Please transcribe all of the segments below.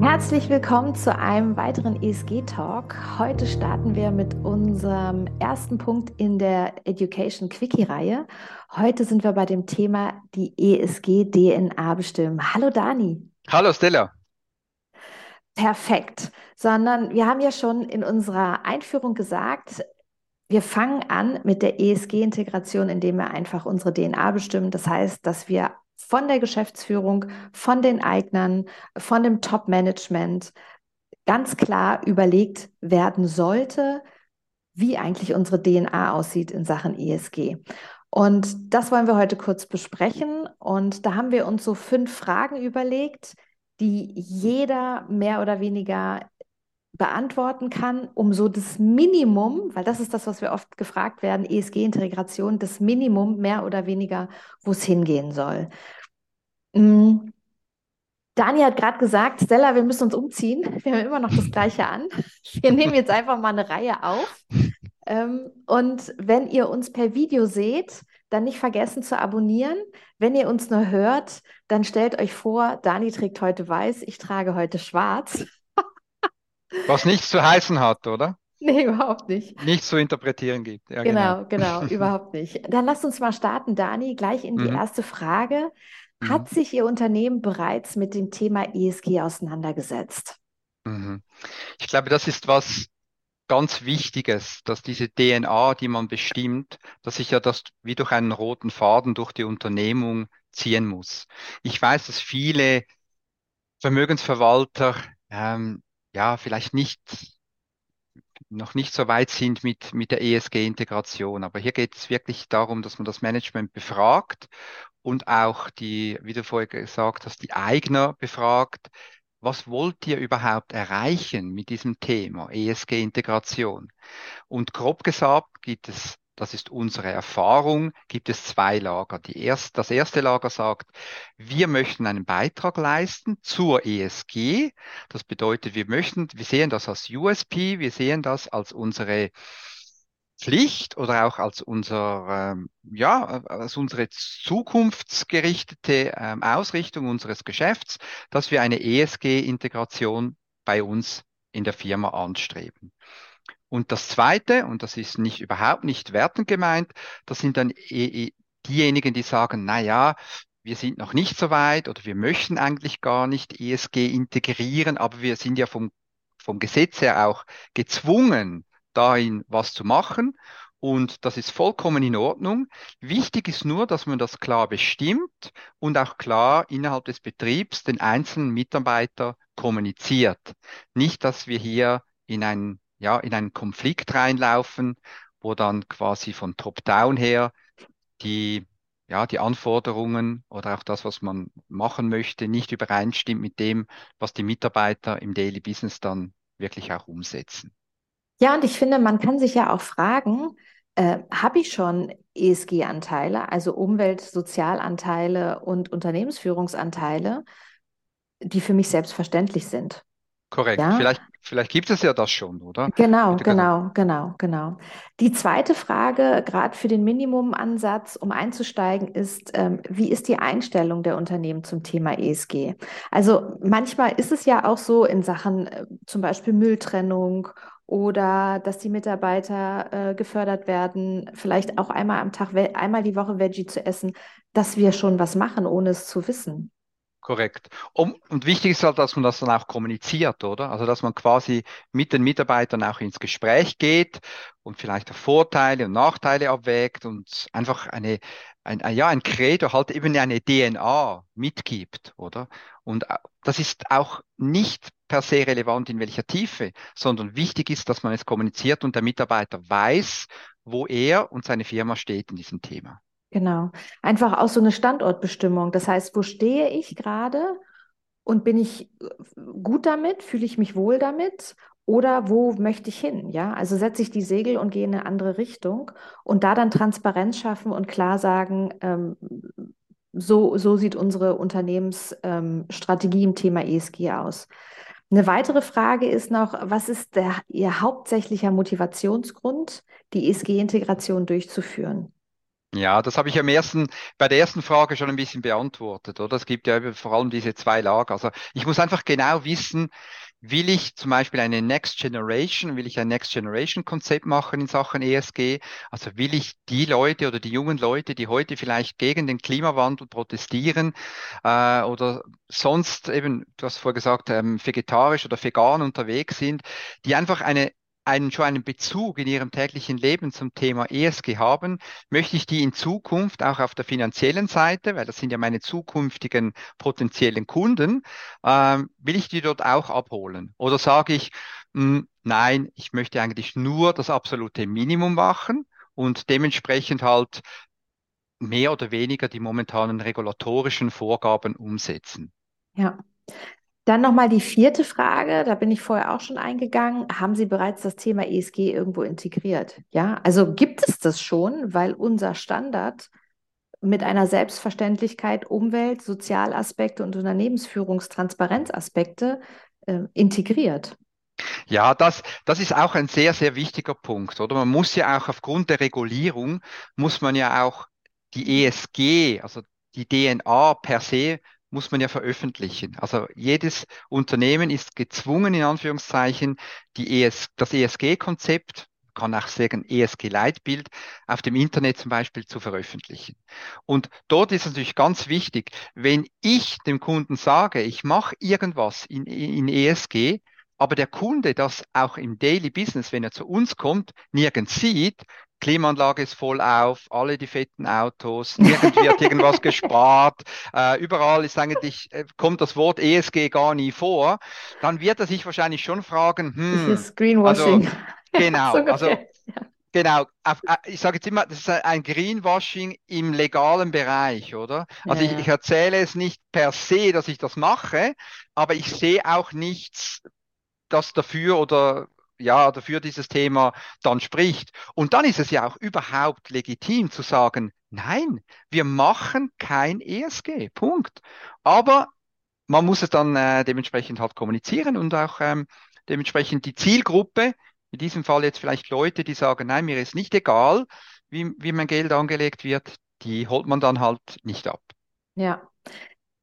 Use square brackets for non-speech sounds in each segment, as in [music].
Herzlich willkommen zu einem weiteren ESG-Talk. Heute starten wir mit unserem ersten Punkt in der Education Quickie-Reihe. Heute sind wir bei dem Thema die ESG-DNA bestimmen. Hallo Dani. Hallo Stella. Perfekt. Sondern wir haben ja schon in unserer Einführung gesagt, wir fangen an mit der ESG-Integration, indem wir einfach unsere DNA bestimmen. Das heißt, dass wir von der Geschäftsführung, von den Eignern, von dem Top-Management ganz klar überlegt werden sollte, wie eigentlich unsere DNA aussieht in Sachen ESG. Und das wollen wir heute kurz besprechen. Und da haben wir uns so fünf Fragen überlegt, die jeder mehr oder weniger beantworten kann, um so das Minimum, weil das ist das, was wir oft gefragt werden, ESG-Integration, das Minimum mehr oder weniger, wo es hingehen soll. Mm. Dani hat gerade gesagt, Stella, wir müssen uns umziehen. Wir haben immer noch das Gleiche an. Wir nehmen jetzt einfach mal eine Reihe auf. Ähm, und wenn ihr uns per Video seht, dann nicht vergessen zu abonnieren. Wenn ihr uns nur hört, dann stellt euch vor, Dani trägt heute weiß, ich trage heute schwarz. Was nichts zu heißen hat, oder? Nee, überhaupt nicht. Nichts zu interpretieren gibt. Ja, genau, genau, genau [laughs] überhaupt nicht. Dann lasst uns mal starten, Dani, gleich in die mhm. erste Frage. Hat mhm. sich Ihr Unternehmen bereits mit dem Thema ESG auseinandergesetzt? Mhm. Ich glaube, das ist was ganz Wichtiges, dass diese DNA, die man bestimmt, dass sich ja das wie durch einen roten Faden durch die Unternehmung ziehen muss. Ich weiß, dass viele Vermögensverwalter ähm, ja vielleicht nicht noch nicht so weit sind mit, mit der ESG-Integration. Aber hier geht es wirklich darum, dass man das Management befragt und auch die, wie du vorher gesagt hast, die Eigner befragt. Was wollt ihr überhaupt erreichen mit diesem Thema ESG-Integration? Und grob gesagt gibt es das ist unsere Erfahrung, gibt es zwei Lager. Die erst, das erste Lager sagt, wir möchten einen Beitrag leisten zur ESG. Das bedeutet, wir möchten, wir sehen das als USP, wir sehen das als unsere Pflicht oder auch als unser, ähm, ja, als unsere zukunftsgerichtete ähm, Ausrichtung unseres Geschäfts, dass wir eine ESG-Integration bei uns in der Firma anstreben. Und das Zweite, und das ist nicht überhaupt nicht wertend gemeint, das sind dann e, e, diejenigen, die sagen, na ja, wir sind noch nicht so weit oder wir möchten eigentlich gar nicht ESG integrieren, aber wir sind ja vom, vom Gesetz her auch gezwungen, dahin was zu machen. Und das ist vollkommen in Ordnung. Wichtig ist nur, dass man das klar bestimmt und auch klar innerhalb des Betriebs den einzelnen Mitarbeiter kommuniziert. Nicht, dass wir hier in ein ja, in einen Konflikt reinlaufen, wo dann quasi von Top-Down her die, ja, die Anforderungen oder auch das, was man machen möchte, nicht übereinstimmt mit dem, was die Mitarbeiter im Daily Business dann wirklich auch umsetzen. Ja, und ich finde, man kann sich ja auch fragen, äh, habe ich schon ESG-Anteile, also Umwelt-, Sozialanteile und Unternehmensführungsanteile, die für mich selbstverständlich sind? Korrekt. Ja? Vielleicht, vielleicht gibt es ja das schon, oder? Genau, genau, genau, genau. Die zweite Frage, gerade für den Minimumansatz, um einzusteigen, ist, ähm, wie ist die Einstellung der Unternehmen zum Thema ESG? Also manchmal ist es ja auch so in Sachen äh, zum Beispiel Mülltrennung oder dass die Mitarbeiter äh, gefördert werden, vielleicht auch einmal am Tag, einmal die Woche Veggie zu essen, dass wir schon was machen, ohne es zu wissen. Korrekt. Um, und wichtig ist halt, dass man das dann auch kommuniziert, oder? Also, dass man quasi mit den Mitarbeitern auch ins Gespräch geht und vielleicht Vorteile und Nachteile abwägt und einfach eine, ein, ein, ja, ein Credo, halt eben eine DNA mitgibt, oder? Und äh, das ist auch nicht per se relevant in welcher Tiefe, sondern wichtig ist, dass man es kommuniziert und der Mitarbeiter weiß, wo er und seine Firma steht in diesem Thema. Genau. Einfach auch so eine Standortbestimmung. Das heißt, wo stehe ich gerade und bin ich äh, gut damit? Fühle ich mich wohl damit? Oder wo möchte ich hin? Ja, also setze ich die Segel und gehe in eine andere Richtung und da dann Transparenz schaffen und klar sagen, ähm, so, so sieht unsere Unternehmensstrategie ähm, im Thema ESG aus. Eine weitere Frage ist noch, was ist der, Ihr hauptsächlicher Motivationsgrund, die ESG-Integration durchzuführen? Ja, das habe ich am ersten, bei der ersten Frage schon ein bisschen beantwortet, oder? Es gibt ja vor allem diese zwei Lager. Also ich muss einfach genau wissen, will ich zum Beispiel eine Next Generation, will ich ein Next Generation Konzept machen in Sachen ESG? Also will ich die Leute oder die jungen Leute, die heute vielleicht gegen den Klimawandel protestieren äh, oder sonst eben, du hast vorher gesagt, ähm, vegetarisch oder vegan unterwegs sind, die einfach eine einen, schon einen Bezug in ihrem täglichen Leben zum Thema ESG haben, möchte ich die in Zukunft auch auf der finanziellen Seite, weil das sind ja meine zukünftigen potenziellen Kunden, ähm, will ich die dort auch abholen? Oder sage ich, mh, hm, nein, ich möchte eigentlich nur das absolute Minimum machen und dementsprechend halt mehr oder weniger die momentanen regulatorischen Vorgaben umsetzen? Ja. Dann nochmal die vierte Frage, da bin ich vorher auch schon eingegangen. Haben Sie bereits das Thema ESG irgendwo integriert? Ja, also gibt es das schon, weil unser Standard mit einer Selbstverständlichkeit Umwelt, Sozialaspekte und Unternehmensführungstransparenzaspekte äh, integriert. Ja, das, das ist auch ein sehr, sehr wichtiger Punkt, oder? Man muss ja auch aufgrund der Regulierung, muss man ja auch die ESG, also die DNA per se muss man ja veröffentlichen. Also jedes Unternehmen ist gezwungen, in Anführungszeichen, die ES, das ESG-Konzept, kann auch sagen ESG-Leitbild, auf dem Internet zum Beispiel zu veröffentlichen. Und dort ist natürlich ganz wichtig, wenn ich dem Kunden sage, ich mache irgendwas in, in ESG, aber der Kunde das auch im Daily Business, wenn er zu uns kommt, nirgends sieht, Klimaanlage ist voll auf, alle die fetten Autos, nirgends wird irgendwas [laughs] gespart, äh, überall ist eigentlich, äh, kommt das Wort ESG gar nie vor, dann wird er sich wahrscheinlich schon fragen, hm, das ist Greenwashing. Also, genau, [laughs] so also ja. Genau, auf, äh, ich sage jetzt immer, das ist ein Greenwashing im legalen Bereich, oder? Also ja, ich, ich erzähle es nicht per se, dass ich das mache, aber ich sehe auch nichts, das dafür oder ja, dafür dieses Thema dann spricht. Und dann ist es ja auch überhaupt legitim zu sagen, nein, wir machen kein ESG, Punkt. Aber man muss es dann äh, dementsprechend halt kommunizieren und auch ähm, dementsprechend die Zielgruppe, in diesem Fall jetzt vielleicht Leute, die sagen, nein, mir ist nicht egal, wie, wie mein Geld angelegt wird, die holt man dann halt nicht ab. Ja,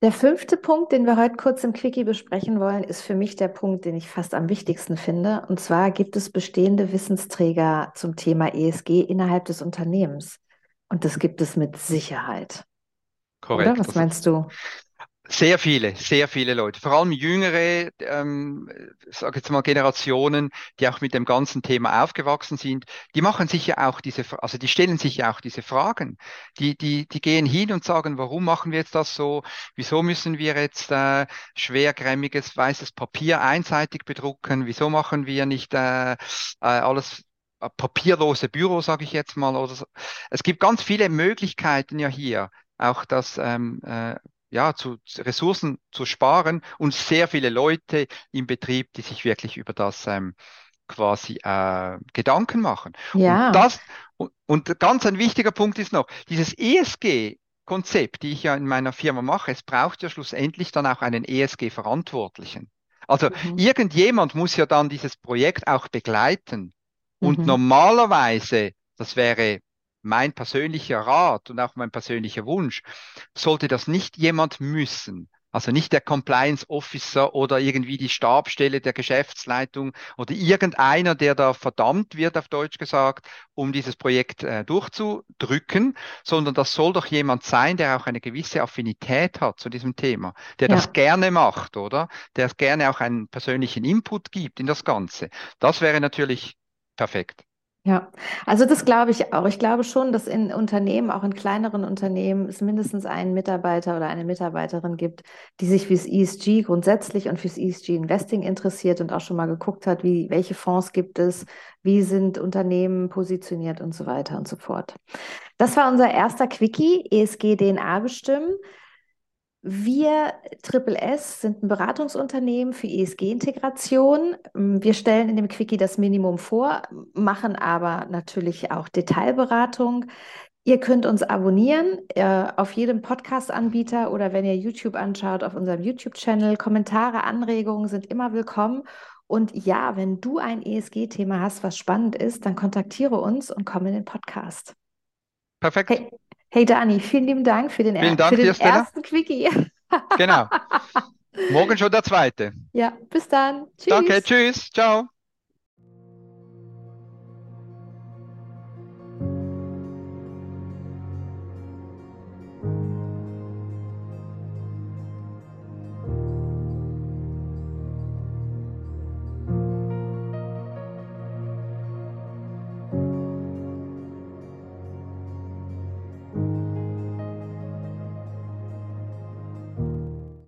der fünfte Punkt, den wir heute kurz im Quickie besprechen wollen, ist für mich der Punkt, den ich fast am wichtigsten finde. Und zwar gibt es bestehende Wissensträger zum Thema ESG innerhalb des Unternehmens. Und das gibt es mit Sicherheit. Korrekt. Oder? Was meinst du? Sehr viele, sehr viele Leute, vor allem jüngere, ähm, sage jetzt mal Generationen, die auch mit dem ganzen Thema aufgewachsen sind, die machen sich ja auch diese, also die stellen sich ja auch diese Fragen. Die, die, die gehen hin und sagen, warum machen wir jetzt das so? Wieso müssen wir jetzt äh, schwergrämiges weißes Papier einseitig bedrucken? Wieso machen wir nicht äh, äh, alles äh, papierlose Büro, sage ich jetzt mal? Oder so. Es gibt ganz viele Möglichkeiten ja hier, auch das ähm, äh, ja, zu Ressourcen zu sparen und sehr viele Leute im Betrieb, die sich wirklich über das ähm, quasi äh, Gedanken machen. Ja. Und das und, und ganz ein wichtiger Punkt ist noch, dieses ESG Konzept, die ich ja in meiner Firma mache, es braucht ja schlussendlich dann auch einen ESG-Verantwortlichen. Also mhm. irgendjemand muss ja dann dieses Projekt auch begleiten. Und mhm. normalerweise, das wäre mein persönlicher Rat und auch mein persönlicher Wunsch, sollte das nicht jemand müssen. Also nicht der Compliance Officer oder irgendwie die Stabstelle der Geschäftsleitung oder irgendeiner, der da verdammt wird, auf Deutsch gesagt, um dieses Projekt äh, durchzudrücken, sondern das soll doch jemand sein, der auch eine gewisse Affinität hat zu diesem Thema, der ja. das gerne macht, oder? Der gerne auch einen persönlichen Input gibt in das Ganze. Das wäre natürlich perfekt. Ja, also das glaube ich auch. Ich glaube schon, dass in Unternehmen, auch in kleineren Unternehmen, es mindestens einen Mitarbeiter oder eine Mitarbeiterin gibt, die sich fürs ESG grundsätzlich und fürs ESG Investing interessiert und auch schon mal geguckt hat, wie, welche Fonds gibt es, wie sind Unternehmen positioniert und so weiter und so fort. Das war unser erster Quickie, ESG DNA bestimmen. Wir Triple S sind ein Beratungsunternehmen für ESG-Integration. Wir stellen in dem Quickie das Minimum vor, machen aber natürlich auch Detailberatung. Ihr könnt uns abonnieren äh, auf jedem Podcast-Anbieter oder wenn ihr YouTube anschaut, auf unserem YouTube-Channel. Kommentare, Anregungen sind immer willkommen. Und ja, wenn du ein ESG-Thema hast, was spannend ist, dann kontaktiere uns und komm in den Podcast. Perfekt. Hey. Hey Dani, vielen lieben Dank für den, vielen Dank für den ersten Quickie. genau. [laughs] Morgen schon der zweite. Ja, bis dann. Tschüss. Danke, tschüss. Ciao.